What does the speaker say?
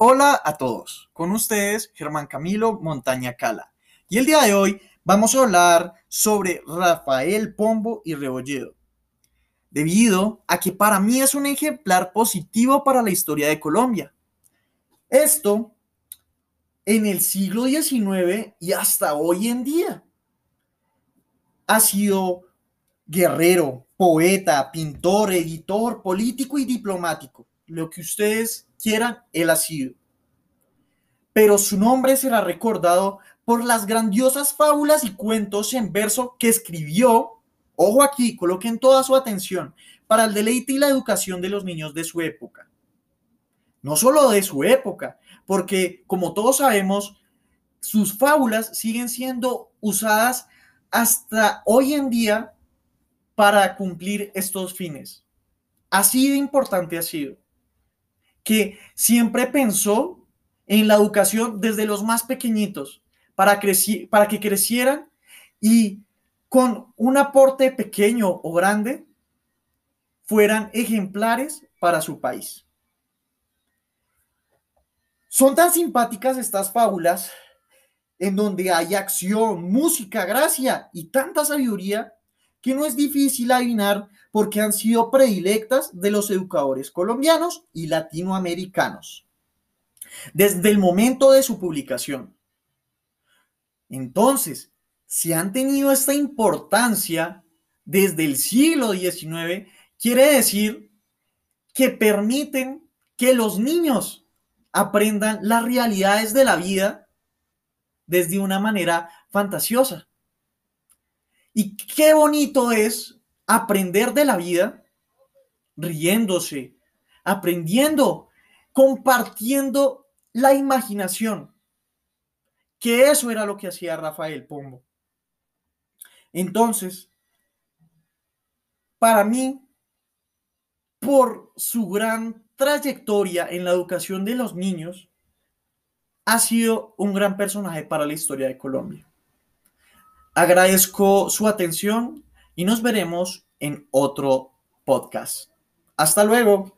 Hola a todos, con ustedes Germán Camilo Montaña Cala. Y el día de hoy vamos a hablar sobre Rafael Pombo y Rebolledo, debido a que para mí es un ejemplar positivo para la historia de Colombia. Esto en el siglo XIX y hasta hoy en día. Ha sido guerrero, poeta, pintor, editor, político y diplomático lo que ustedes quieran, él ha sido. Pero su nombre será recordado por las grandiosas fábulas y cuentos en verso que escribió, ojo aquí, coloquen toda su atención, para el deleite y la educación de los niños de su época. No solo de su época, porque como todos sabemos, sus fábulas siguen siendo usadas hasta hoy en día para cumplir estos fines. Así de importante ha sido que siempre pensó en la educación desde los más pequeñitos para, para que crecieran y con un aporte pequeño o grande fueran ejemplares para su país. Son tan simpáticas estas fábulas en donde hay acción, música, gracia y tanta sabiduría que no es difícil adivinar porque han sido predilectas de los educadores colombianos y latinoamericanos desde el momento de su publicación. Entonces, si han tenido esta importancia desde el siglo XIX, quiere decir que permiten que los niños aprendan las realidades de la vida desde una manera fantasiosa. Y qué bonito es aprender de la vida riéndose, aprendiendo, compartiendo la imaginación. Que eso era lo que hacía Rafael Pombo. Entonces, para mí, por su gran trayectoria en la educación de los niños, ha sido un gran personaje para la historia de Colombia. Agradezco su atención y nos veremos en otro podcast. Hasta luego.